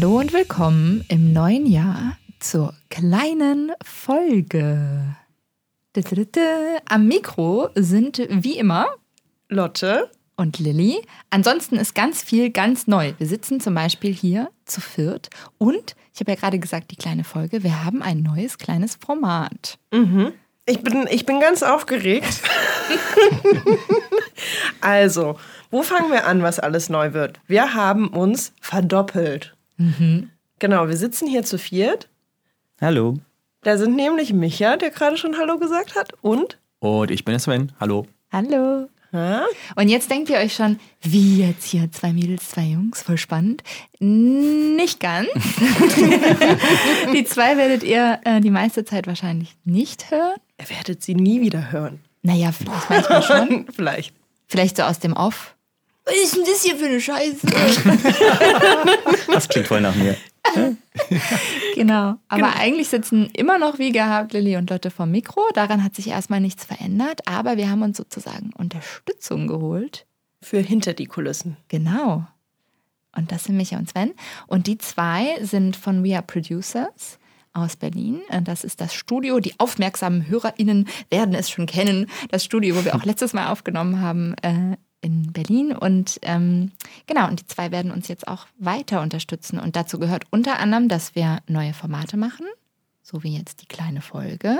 Hallo und willkommen im neuen Jahr zur kleinen Folge. Am Mikro sind wie immer Lotte und Lilly. Ansonsten ist ganz viel ganz neu. Wir sitzen zum Beispiel hier zu viert und ich habe ja gerade gesagt, die kleine Folge, wir haben ein neues kleines Format. Mhm. Ich, bin, ich bin ganz aufgeregt. also, wo fangen wir an, was alles neu wird? Wir haben uns verdoppelt. Mhm. Genau, wir sitzen hier zu viert. Hallo. Da sind nämlich Micha, der gerade schon Hallo gesagt hat, und? Und ich bin der Sven. Hallo. Hallo. Ha? Und jetzt denkt ihr euch schon, wie jetzt hier zwei Mädels, zwei Jungs, voll spannend. Nicht ganz. die zwei werdet ihr äh, die meiste Zeit wahrscheinlich nicht hören. Ihr werdet sie nie wieder hören. Naja, vielleicht manchmal schon. Vielleicht. Vielleicht so aus dem Off. Was ist denn das hier für eine Scheiße? Das klingt voll nach mir. genau. Aber eigentlich sitzen immer noch wie gehabt Lilly und Lotte vom Mikro. Daran hat sich erstmal nichts verändert. Aber wir haben uns sozusagen Unterstützung geholt. Für hinter die Kulissen. Genau. Und das sind Micha und Sven. Und die zwei sind von We Are Producers aus Berlin. Und Das ist das Studio. Die aufmerksamen HörerInnen werden es schon kennen. Das Studio, wo wir auch letztes Mal aufgenommen haben äh, in Berlin. Und ähm, genau, und die zwei werden uns jetzt auch weiter unterstützen. Und dazu gehört unter anderem, dass wir neue Formate machen. So wie jetzt die kleine Folge.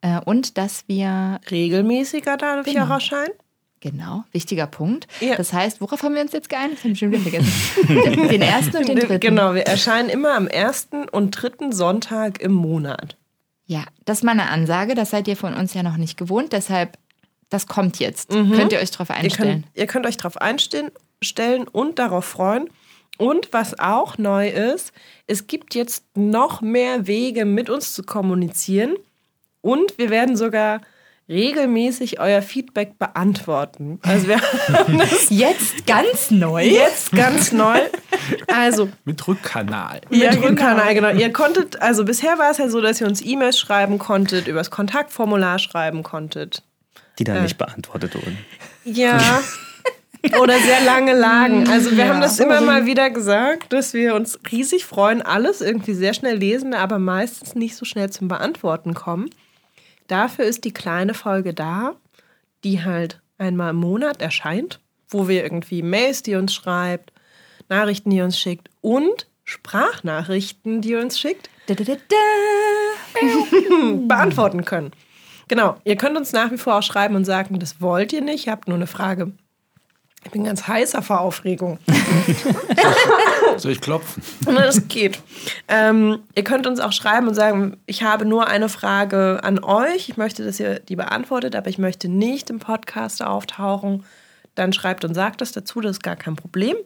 Äh, und dass wir Regelmäßiger dadurch Genau. erscheinen. Genau, wichtiger Punkt. Ja. Das heißt, worauf haben wir uns jetzt geeinigt? Das habe ich schon wieder vergessen. Den ersten und den dritten. Genau, wir erscheinen immer am ersten und dritten Sonntag im Monat. Ja, das ist mal eine Ansage. Das seid ihr von uns ja noch nicht gewohnt. Deshalb, das kommt jetzt. Könnt ihr euch darauf Ihr einstellen. könnt, ihr könnt euch darauf einstellen stellen und darauf freuen. Und was auch neu ist, es gibt jetzt noch mehr Wege, mit uns zu kommunizieren. Und wir werden sogar regelmäßig euer Feedback beantworten. Also wir haben das Jetzt ganz neu. jetzt ganz neu. Also Mit Rückkanal. Mit Ja, genau. Rückkanal, genau. Ihr konntet, also bisher war es ja so, dass ihr uns E-Mails schreiben konntet, übers Kontaktformular schreiben konntet. Die dann nicht beantwortet wurden. Ja. Oder sehr lange lagen. Also wir Ja. haben das immer mal wieder gesagt, dass wir uns riesig freuen, alles irgendwie sehr schnell lesen, aber meistens nicht so schnell zum Beantworten kommen. Dafür ist die kleine Folge da, die halt einmal im Monat erscheint, wo wir irgendwie Mails, die uns schreibt, Nachrichten, die uns schickt und Sprachnachrichten, die ihr uns schickt, da, da, da. beantworten können. Genau, ihr könnt uns nach wie vor auch schreiben und sagen, das wollt ihr nicht, ihr habt nur eine Frage. Ich bin ganz heißer vor Aufregung. Soll ich klopfen? Das geht. Ähm, ihr könnt uns auch schreiben und sagen, ich habe nur eine Frage an euch. Ich möchte, dass ihr die beantwortet, aber ich möchte nicht im Podcast auftauchen. Dann schreibt und sagt das dazu, das ist gar kein Problem.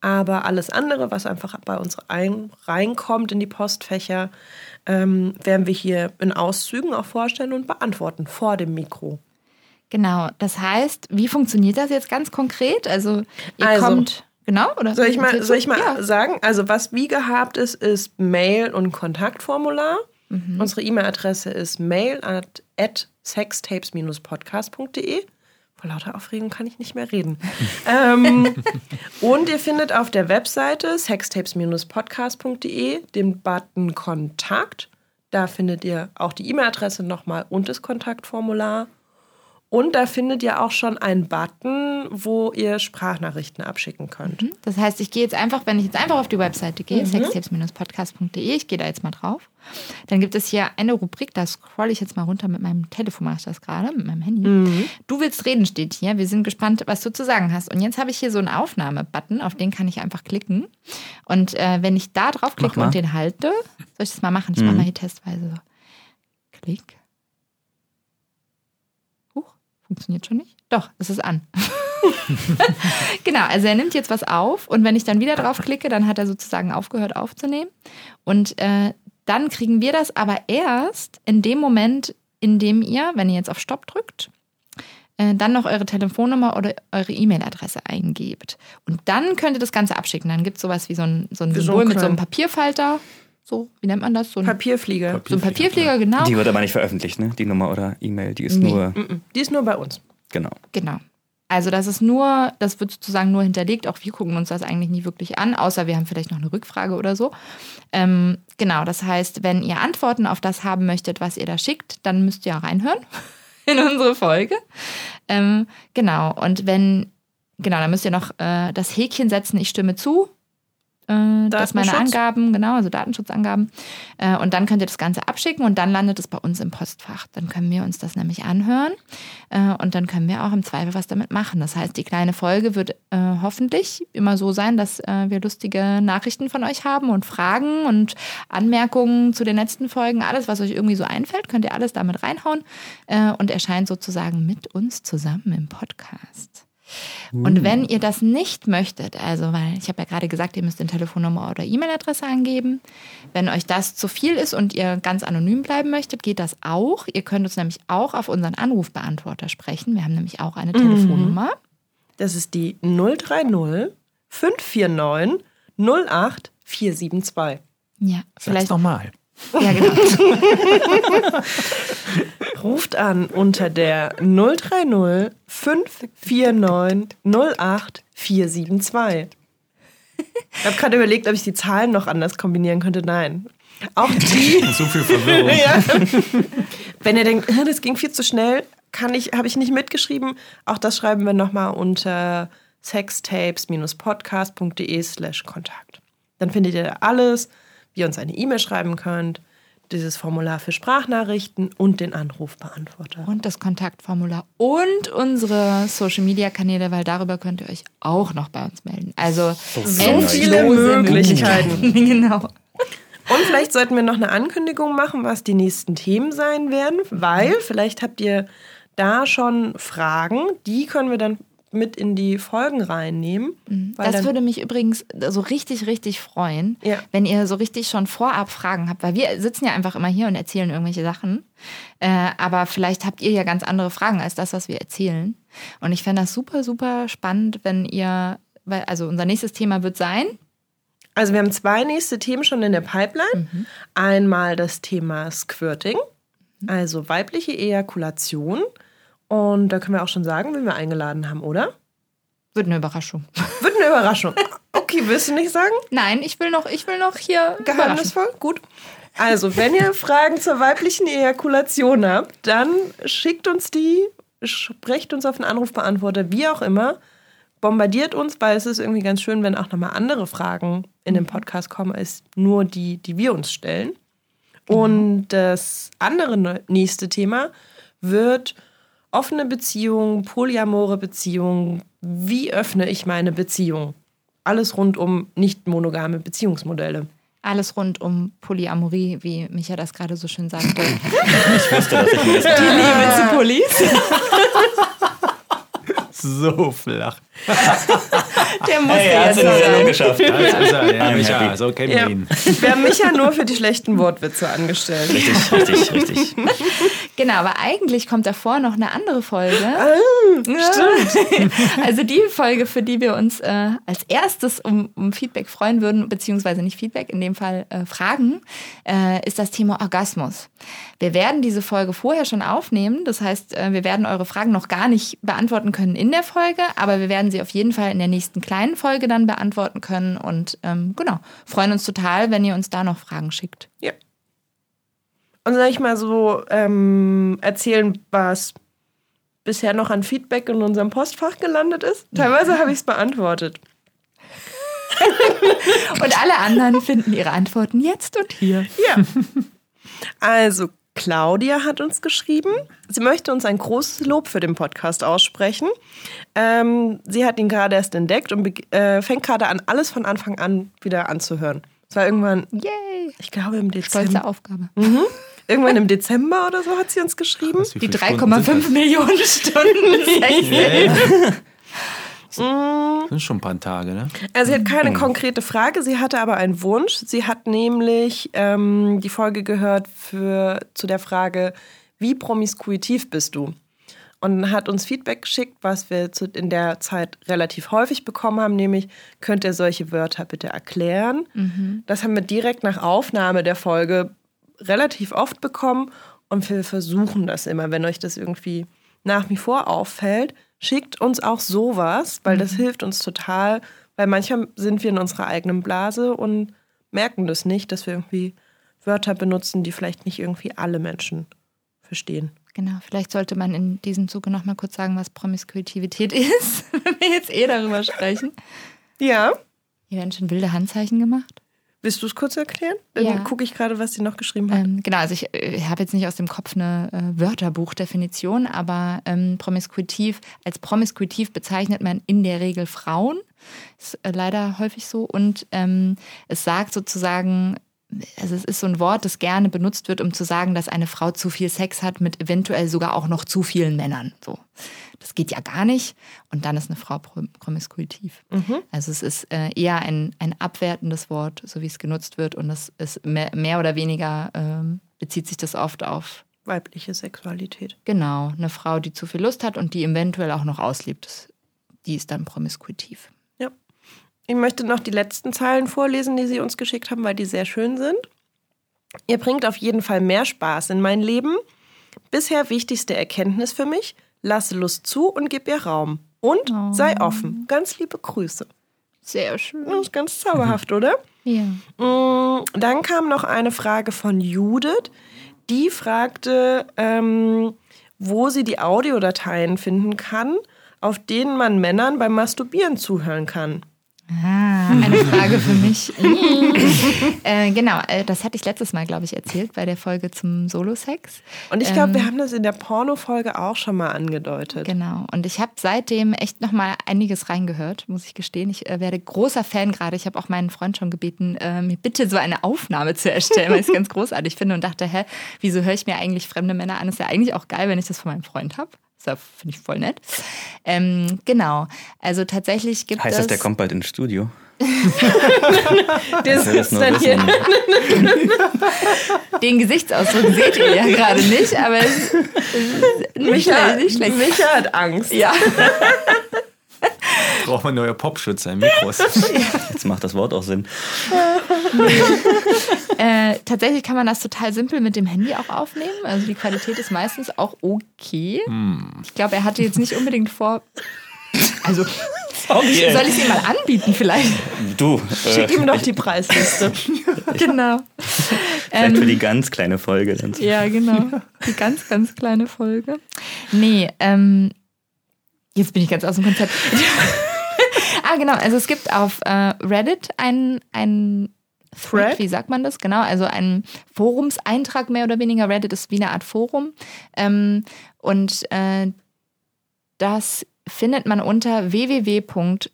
Aber alles andere, was einfach bei uns ein, reinkommt in die Postfächer, ähm, werden wir hier in Auszügen auch vorstellen und beantworten vor dem Mikro. Genau, das heißt, wie funktioniert das jetzt ganz konkret? Also, ihr Also, kommt. Genau, oder? Soll ich mal, soll ich mal Ja. sagen? Also, was wie gehabt ist, ist Mail und Kontaktformular. Mhm. Unsere E-Mail-Adresse ist mail at, at sextapes-podcast.de. Vor lauter Aufregung kann ich nicht mehr reden. ähm, und ihr findet auf der Webseite sextapes-podcast.de den Button Kontakt. Da findet ihr auch die E-Mail-Adresse nochmal und das Kontaktformular. Und da findet ihr auch schon einen Button, wo ihr Sprachnachrichten abschicken könnt. Das heißt, ich gehe jetzt einfach, wenn ich jetzt einfach auf die Webseite gehe, sextapes-podcast.de, ich gehe da jetzt mal drauf, dann gibt es hier eine Rubrik, da scroll ich jetzt mal runter mit meinem Telefon, mache ich das gerade, mit meinem Handy. Du willst reden, steht hier. Wir sind gespannt, was du zu sagen hast. Und jetzt habe ich hier so einen Aufnahme-Button, auf den kann ich einfach klicken. Und äh, wenn ich da drauf klicke und den halte, soll ich das mal machen? Ich mache mal hier testweise so. Klick. Funktioniert schon nicht? Doch, es ist an. genau, also er nimmt jetzt was auf und wenn ich dann wieder drauf klicke, dann hat er sozusagen aufgehört aufzunehmen. Und äh, dann kriegen wir das aber erst in dem Moment, in dem ihr, wenn ihr jetzt auf Stopp drückt, äh, dann noch eure Telefonnummer oder eure E-Mail-Adresse eingebt. Und dann könnt ihr das Ganze abschicken. Dann gibt es sowas wie so ein, so ein so Symbol mit so einem Papierfalter. So, wie nennt man das? So ein, Papierflieger. so ein Papierflieger, genau. Die wird aber nicht veröffentlicht, ne? Die Nummer oder E-Mail, die ist Nee. nur. Die ist nur bei uns. genau. Genau. Also das ist nur, das wird sozusagen nur hinterlegt. Auch wir gucken uns das eigentlich nie wirklich an, außer wir haben vielleicht noch eine Rückfrage oder so. Ähm, genau, das heißt, wenn ihr Antworten auf das haben möchtet, was ihr da schickt, dann müsst ihr reinhören in unsere Folge. Ähm, genau, und wenn, genau, dann müsst ihr noch äh, das Häkchen setzen, ich stimme zu. Äh, das meine. Angaben, genau, also Datenschutzangaben. Äh, und dann könnt ihr das Ganze abschicken und dann landet es bei uns im Postfach. Dann können wir uns das nämlich anhören äh, und dann können wir auch im Zweifel was damit machen. Das heißt, die kleine Folge wird äh, hoffentlich immer so sein, dass äh, wir lustige Nachrichten von euch haben und Fragen und Anmerkungen zu den letzten Folgen. Alles, was euch irgendwie so einfällt, könnt ihr alles damit reinhauen äh, und erscheint sozusagen mit uns zusammen im Podcast. Und wenn ihr das nicht möchtet, also weil ich habe ja gerade gesagt, ihr müsst den Telefonnummer oder E-Mail-Adresse angeben. Wenn euch das zu viel ist und ihr ganz anonym bleiben möchtet, geht das auch. Ihr könnt uns nämlich auch auf unseren Anrufbeantworter sprechen. Wir haben nämlich auch eine Telefonnummer. Das ist die 030 549 08 472. Ja, Sag's vielleicht. nochmal. Ja, genau. Ruft an unter der 030 549 08 472. Ich habe gerade überlegt, ob ich die Zahlen noch anders kombinieren könnte. Nein. Auch die, So viel Verwirrung. ja. wenn ihr denkt, "Äh, das ging viel zu schnell, kann ich, habe ich nicht mitgeschrieben. Auch das schreiben wir nochmal unter sextapes-podcast.de slash Kontakt. Dann findet ihr alles, ihr uns eine E-Mail schreiben könnt, dieses Formular für Sprachnachrichten und den Anrufbeantworter. Und das Kontaktformular und unsere Social-Media-Kanäle, weil darüber könnt ihr euch auch noch bei uns melden. Also So endlose viele Möglichkeiten. genau. Und vielleicht sollten wir noch eine Ankündigung machen, was die nächsten Themen sein werden, weil vielleicht habt ihr da schon Fragen, die können wir dann mit in die Folgen reinnehmen. Mhm. Das würde mich übrigens so richtig, richtig freuen, Ja. wenn ihr so richtig schon vorab Fragen habt, weil wir sitzen ja einfach immer hier und erzählen irgendwelche Sachen. Äh, aber vielleicht habt ihr ja ganz andere Fragen als das, was wir erzählen. Und ich fände das super, super spannend, wenn ihr, weil, also unser nächstes Thema wird sein, also wir haben zwei nächste Themen schon in der Pipeline. Einmal das Thema Squirting, also weibliche Ejakulation. Und da können wir auch schon sagen, wen wir eingeladen haben, oder? wird eine Überraschung. Wird eine Überraschung. Okay, willst du nicht sagen? Nein, ich will noch, ich will noch hier. Geheimnisvoll? Gut. Also, wenn ihr Fragen zur weiblichen Ejakulation habt, dann schickt uns die, sprecht uns auf den Anrufbeantworter, wie auch immer. Bombardiert uns, weil es ist irgendwie ganz schön, wenn auch nochmal andere Fragen in den Podcast kommen, als nur die, die wir uns stellen. Und das andere nächste Thema wird offene Beziehungen, polyamore Beziehungen. Wie öffne ich meine Beziehung? Alles rund um nicht monogame Beziehungsmodelle. Alles rund um Polyamorie, wie Micha das gerade so schön sagte. Ich wusste, dass ich mir das Liebe zu Polis. so flach. Der musste Hey, hat jetzt es in so die Sendung sein. geschafft. Das ist er, ja, Micha, so kennen Ja. wir ihn. Wir haben mich ja nur für die schlechten Wortwitze angestellt. Richtig, richtig, richtig. Genau, aber eigentlich kommt davor noch eine andere Folge. Ah, stimmt. Also die Folge, für die wir uns äh, als erstes um, um Feedback freuen würden, beziehungsweise nicht Feedback, in dem Fall äh, Fragen, äh, ist das Thema Orgasmus. Wir werden diese Folge vorher schon aufnehmen. Das heißt, äh, wir werden eure Fragen noch gar nicht beantworten können in der Folge, aber wir werden sie auf jeden Fall in der nächsten kleinen Folge dann beantworten können. Und ähm, genau, freuen uns total, wenn ihr uns da noch Fragen schickt. Ja. Und soll ich mal so ähm, erzählen, was bisher noch an Feedback in unserem Postfach gelandet ist? Teilweise habe ich es beantwortet. Und alle anderen finden ihre Antworten jetzt und hier. Ja. Also, Claudia hat uns geschrieben. Sie möchte uns ein großes Lob für den Podcast aussprechen. Ähm, sie hat ihn gerade erst entdeckt und äh, fängt gerade an, alles von Anfang an wieder anzuhören. Es war irgendwann, Yay! ich glaube im Stolze Dezember. aufgabe. Irgendwann im Dezember oder so hat sie uns geschrieben. Was, wie Die viele Stunden sind 3,5 Millionen Stunden. das? Das sind schon ein paar Tage, ne? Also sie hat keine konkrete Frage, sie hatte aber einen Wunsch. Sie hat nämlich ähm, die Folge gehört für, zu der Frage, wie promiskuitiv bist du? Und hat uns Feedback geschickt, was wir zu, in der Zeit relativ häufig bekommen haben, nämlich, könnt ihr solche Wörter bitte erklären? Das haben wir direkt nach Aufnahme der Folge relativ oft bekommen und wir versuchen das immer, wenn euch das irgendwie nach wie vor auffällt, schickt uns auch sowas, weil das hilft uns total, weil manchmal sind wir in unserer eigenen Blase und merken das nicht, dass wir irgendwie Wörter benutzen, die vielleicht nicht irgendwie alle Menschen verstehen. Genau, vielleicht sollte man in diesem Zuge noch mal kurz sagen, was Promiskuitivität ist, wenn wir jetzt eh darüber sprechen. Ja. Hier werden schon wilde Handzeichen gemacht. Willst du es kurz erklären? Dann Ja. gucke ich gerade, was sie noch geschrieben hat. Ähm, genau, also ich, äh, habe jetzt nicht aus dem Kopf eine äh, Wörterbuchdefinition, aber ähm, promiskuitiv, als promiskuitiv bezeichnet man in der Regel Frauen. Ist äh, leider häufig so. Und ähm, es sagt sozusagen, also es ist so ein Wort, das gerne benutzt wird, um zu sagen, dass eine Frau zu viel Sex hat mit eventuell sogar auch noch zu vielen Männern. So. Das geht ja gar nicht. Und dann ist eine Frau prom- promiskuitiv. Also es ist äh, eher ein, ein abwertendes Wort, so wie es genutzt wird. Und das ist mehr, mehr oder weniger ähm, bezieht sich das oft auf Weibliche Sexualität. genau eine Frau, die zu viel Lust hat und die eventuell auch noch auslebt. Die ist dann promiskuitiv. Ich möchte noch die letzten Zeilen vorlesen, die Sie uns geschickt haben, weil die sehr schön sind. Ihr bringt auf jeden Fall mehr Spaß in mein Leben. Bisher wichtigste Erkenntnis für mich: lasse Lust zu und gib ihr Raum. Und sei offen. Ganz liebe Grüße. Sehr schön. Das ist ganz zauberhaft, oder? Ja. Mm, Dann kam noch eine Frage von Judith. Die fragte, ähm, wo sie die Audiodateien finden kann, auf denen man Männern beim Masturbieren zuhören kann. Ah, eine Frage für mich. äh, genau, äh, das hatte ich letztes Mal, glaube ich, erzählt bei der Folge zum Solo-Sex. Und ich glaube, wir Ähm, haben das in der Porno-Folge auch schon mal angedeutet. Genau. Und ich habe seitdem echt noch mal einiges reingehört, muss ich gestehen. Ich äh, werde großer Fan gerade. Ich habe auch meinen Freund schon gebeten, äh, mir bitte so eine Aufnahme zu erstellen, weil ich es ganz großartig finde und dachte, hä, wieso höre ich mir eigentlich fremde Männer an? Ist ja eigentlich auch geil, wenn ich das von meinem Freund habe. Das finde ich voll nett. Ähm, genau. Also tatsächlich gibt Heißt es. das, der kommt bald ins Studio? Der das sitzt nur dann hier. Den Gesichtsausdruck seht ihr ja gerade nicht, aber es, es ist nicht Micha, schlecht. Nicht schlecht. Micha hat Angst. Ja. Braucht man neue Popschützer im Mikros. Jetzt macht das Wort auch Sinn. Äh, tatsächlich kann man das total simpel mit dem Handy auch aufnehmen. Also die Qualität ist meistens auch okay. Ich glaube, er hatte jetzt nicht unbedingt vor. Also, Okay. soll ich es ihm mal anbieten vielleicht? Du, äh, Schick ihm doch die Preisliste. genau. vielleicht für die ganz kleine Folge. Dann Ja, genau. Die ganz, ganz kleine Folge. Nee, ähm, jetzt bin ich ganz aus dem Konzept. Ah, genau. Also es gibt auf äh, Reddit einen, einen Thread, Thread? wie sagt man das? Genau, also einen Forumseintrag mehr oder weniger. Reddit ist wie eine Art Forum. Ähm, und äh, das findet man unter www.reddit,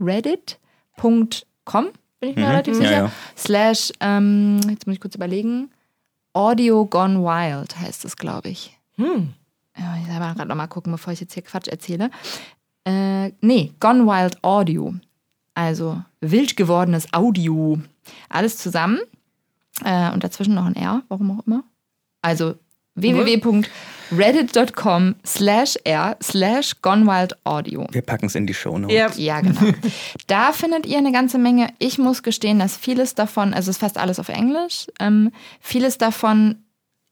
reddit.com, bin ich mir Mhm, relativ ja, sicher. ja. Slash, ähm, jetzt muss ich kurz überlegen, Audio Gone Wild heißt es, glaube ich. Hm. Ja, ich selber gerade nochmal gucken, bevor ich jetzt hier Quatsch erzähle. Äh, nee, Gone Wild Audio. Also wild gewordenes Audio. Alles zusammen. Äh, und dazwischen noch ein R, warum auch immer. Also www.reddit.com slash r slash Gone Wild Audio. Wir packen es in die Show Notes. Ja. Ja, genau. Da findet ihr eine ganze Menge. Ich muss gestehen, dass vieles davon, also es ist fast alles auf Englisch, ähm, vieles davon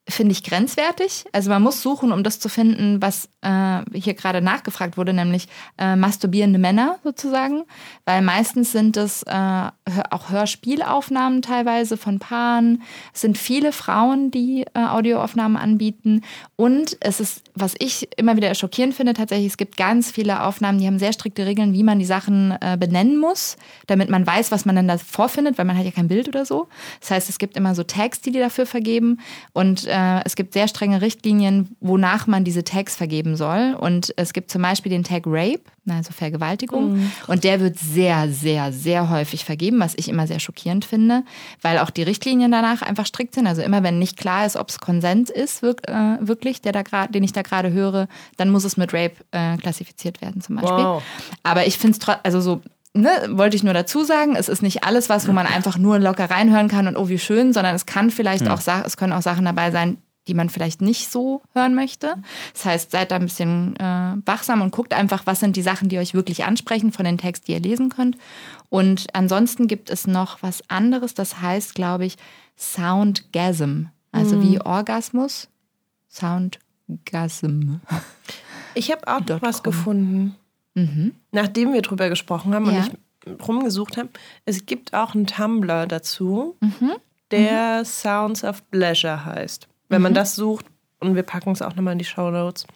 finde ich grenzwertig. Also man muss suchen, um das zu finden, was äh, hier gerade nachgefragt wurde, nämlich äh, masturbierende Männer sozusagen. Weil meistens sind es äh, auch Hörspielaufnahmen teilweise von Paaren. Es sind viele Frauen, die äh, Audioaufnahmen anbieten. Und es ist, was ich immer wieder schockierend finde, tatsächlich, es gibt ganz viele Aufnahmen, die haben sehr strikte Regeln, wie man die Sachen äh, benennen muss, damit man weiß, was man dann da vorfindet, weil man hat ja kein Bild oder so. Das heißt, es gibt immer so Tags, die die dafür vergeben. Und äh, es gibt sehr strenge Richtlinien, wonach man diese Tags vergeben soll. Und es gibt zum Beispiel den Tag Rape, also Vergewaltigung. Und der wird sehr, sehr, sehr häufig vergeben, was ich immer sehr schockierend finde, weil auch die Richtlinien danach einfach strikt sind. Also immer, wenn nicht klar ist, ob es Konsens ist, wirk äh, wirklich, der da grad, den ich da gerade höre, dann muss es mit Rape äh, klassifiziert werden zum Beispiel. Wow. Aber ich finde es trotzdem, also so, ne, wollte ich nur dazu sagen, es ist nicht alles was, wo man einfach nur locker reinhören kann und oh, wie schön, sondern es kann vielleicht auch, Sa- es können auch Sachen dabei sein, die man vielleicht nicht so hören möchte. Das heißt, seid da ein bisschen äh, wachsam und guckt einfach, was sind die Sachen, die euch wirklich ansprechen von den Text, die ihr lesen könnt. Und ansonsten gibt es noch was anderes, das heißt, glaube ich, Soundgasm, also wie Orgasmus. Soundgasm. Ich habe auch noch was com. Gefunden. Nachdem wir drüber gesprochen haben Mhm. Ja. und ich rumgesucht habe, es gibt auch einen Tumblr dazu, Mhm. der Sounds of Pleasure heißt. Wenn man das sucht, und wir packen es auch nochmal in die Show Notes.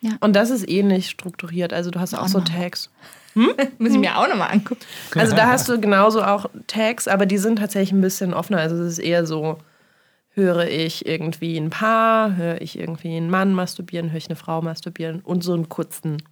Ja. Und das ist ähnlich strukturiert. Also du hast auch so noch mal. Tags. Muss ich mir auch nochmal angucken. Also da hast du genauso auch Tags, aber die sind tatsächlich ein bisschen offener. Also es ist eher so, höre ich irgendwie ein Paar, höre ich irgendwie einen Mann masturbieren, höre ich eine Frau masturbieren und so einen kurzen,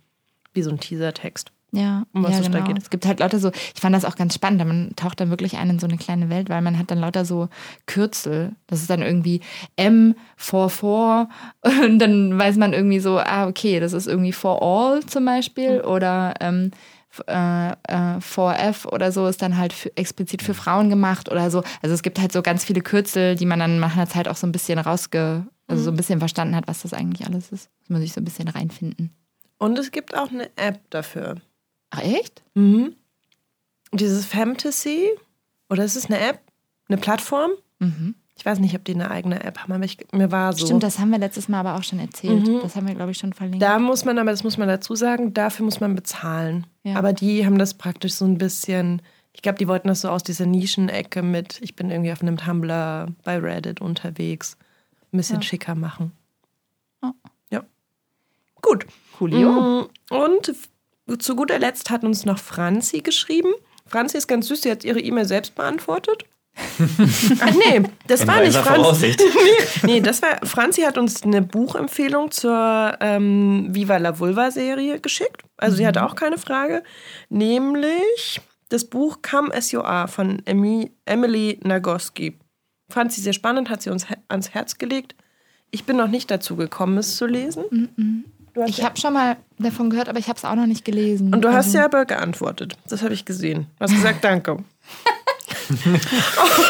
wie so ein Teaser-Text. Ja, Um was ja es da genau. geht. Es gibt halt lauter so, ich fand das auch ganz spannend, man taucht dann wirklich ein in so eine kleine Welt, weil man hat dann lauter so Kürzel. Das ist dann irgendwie M44 und dann weiß man irgendwie so, ah, okay, das ist irgendwie for all zum Beispiel oder ähm, f- äh, äh, 4F oder so ist dann halt für, explizit für Frauen gemacht oder so. Also es gibt halt so ganz viele Kürzel, die man dann nach einer Zeit auch so ein bisschen rausge, also so ein bisschen verstanden hat, was das eigentlich alles ist. Muss man sich so ein bisschen reinfinden. Und es gibt auch eine App dafür. Ach echt? Mhm. Dieses Fantasy, oder ist es eine App? Eine Plattform? Mhm. Ich weiß nicht, ob die eine eigene App haben, aber ich, mir war so. Stimmt, das haben wir letztes Mal aber auch schon erzählt. Das haben wir, glaube ich, schon verlinkt. Da muss man, aber das muss man dazu sagen, dafür muss man bezahlen. Ja. Aber die haben das praktisch so ein bisschen, ich glaube, die wollten das so aus dieser Nischenecke mit, ich bin irgendwie auf einem Tumblr bei Reddit unterwegs, ein bisschen schicker machen. Ja. Gut. Coolio. Mm, Und zu guter Letzt hat uns noch Franzi geschrieben. Franzi ist ganz süß, sie hat ihre E-Mail selbst beantwortet. Ach nee, das In war nicht Franzi. Nee, das war, Franzi hat uns eine Buchempfehlung zur ähm, Viva la Vulva-Serie geschickt. Also sie hatte auch keine Frage. Nämlich das Buch Come As You Are von Emi, Emily Nagoski. Fand sie sehr spannend, hat sie uns ans Herz gelegt. Ich bin noch nicht dazu gekommen, es zu lesen. Hast Ich habe schon mal davon gehört, aber ich habe es auch noch nicht gelesen. und du hast Also, ja aber geantwortet. Das habe ich gesehen. Du hast gesagt, danke.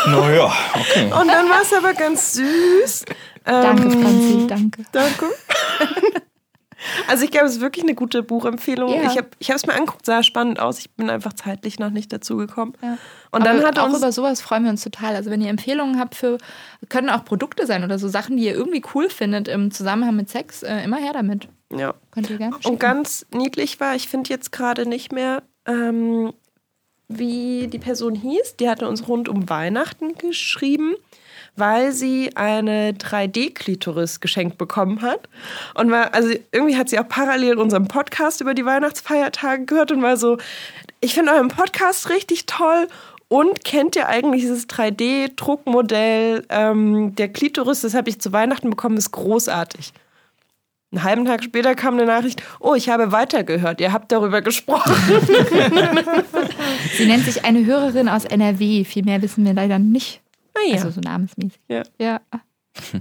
Naja, okay. Und dann war es aber ganz süß. Danke, Ähm, Franzi, danke. Danke. Also ich glaube, es ist wirklich eine gute Buchempfehlung. Ja. Ich habe ich es mir angeguckt, sah spannend aus. Ich bin einfach zeitlich noch nicht dazu gekommen. Ja. Und dann aber hat auch uns über sowas freuen wir uns total. Also wenn ihr Empfehlungen habt für, können auch Produkte sein oder so Sachen, die ihr irgendwie cool findet im Zusammenhang mit Sex, äh, immer her damit. Ja. Und ganz niedlich war, ich finde jetzt gerade nicht mehr, ähm, wie die Person hieß. Die hatte uns rund um Weihnachten geschrieben, weil sie eine 3D-Klitoris geschenkt bekommen hat. Und war, also irgendwie hat sie auch parallel unseren Podcast über die Weihnachtsfeiertage gehört und war so, ich finde euren Podcast richtig toll. Und kennt ihr eigentlich dieses 3D-Druckmodell ähm, der Klitoris? Das habe ich zu Weihnachten bekommen, ist großartig. Einen halben Tag später kam eine Nachricht, oh, ich habe weitergehört, ihr habt darüber gesprochen. Sie nennt sich eine Hörerin aus NRW. Viel mehr wissen wir leider nicht. Naja, Also so namensmäßig. ja. Ja.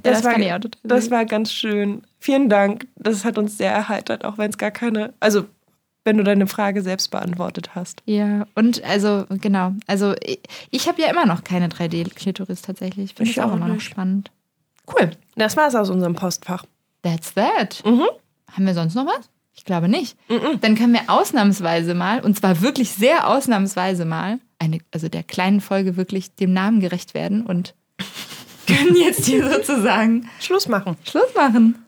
das, war, kann ich auch total das war ganz schön. Vielen Dank, das hat uns sehr erheitert, auch wenn es gar keine, also wenn du deine Frage selbst beantwortet hast. Ja, und also, genau. Also, ich, ich habe ja immer noch keine 3D-Klitoris tatsächlich. Finde Ich auch auch immer noch spannend. Cool, das war's aus unserem Postfach. That's that. Mhm. Haben wir sonst noch was? Ich glaube nicht. Dann können wir ausnahmsweise mal, und zwar wirklich sehr ausnahmsweise mal, eine, also der kleinen Folge wirklich dem Namen gerecht werden und können jetzt hier sozusagen Schluss machen. Schluss machen.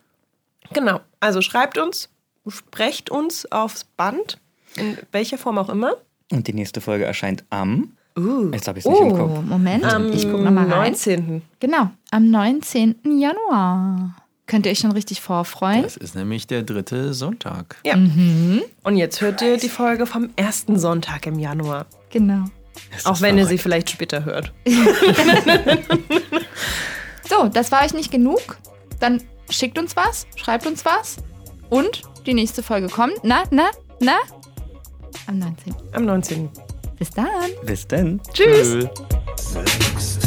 Genau, also schreibt uns, sprecht uns aufs Band, in welcher Form auch immer. Und die nächste Folge erscheint am. Uh. Jetzt habe ich es nicht im Oh, Kopf. Moment. Am ich gucke nochmal rein. 19. Genau, am 19. Januar. Könnt ihr euch schon richtig vorfreuen? Das ist nämlich der dritte Sonntag. Ja. Mhm. Und jetzt hört ihr die Folge vom ersten Sonntag im Januar. Genau. Auch wenn ihr sie verrückt. vielleicht später hört. So, das war euch nicht genug? Dann schickt uns was, schreibt uns was. Und die nächste Folge kommt. Na, na, na? Am 19. Am 19. Bis dann. Bis dann. Tschüss. Tschüss.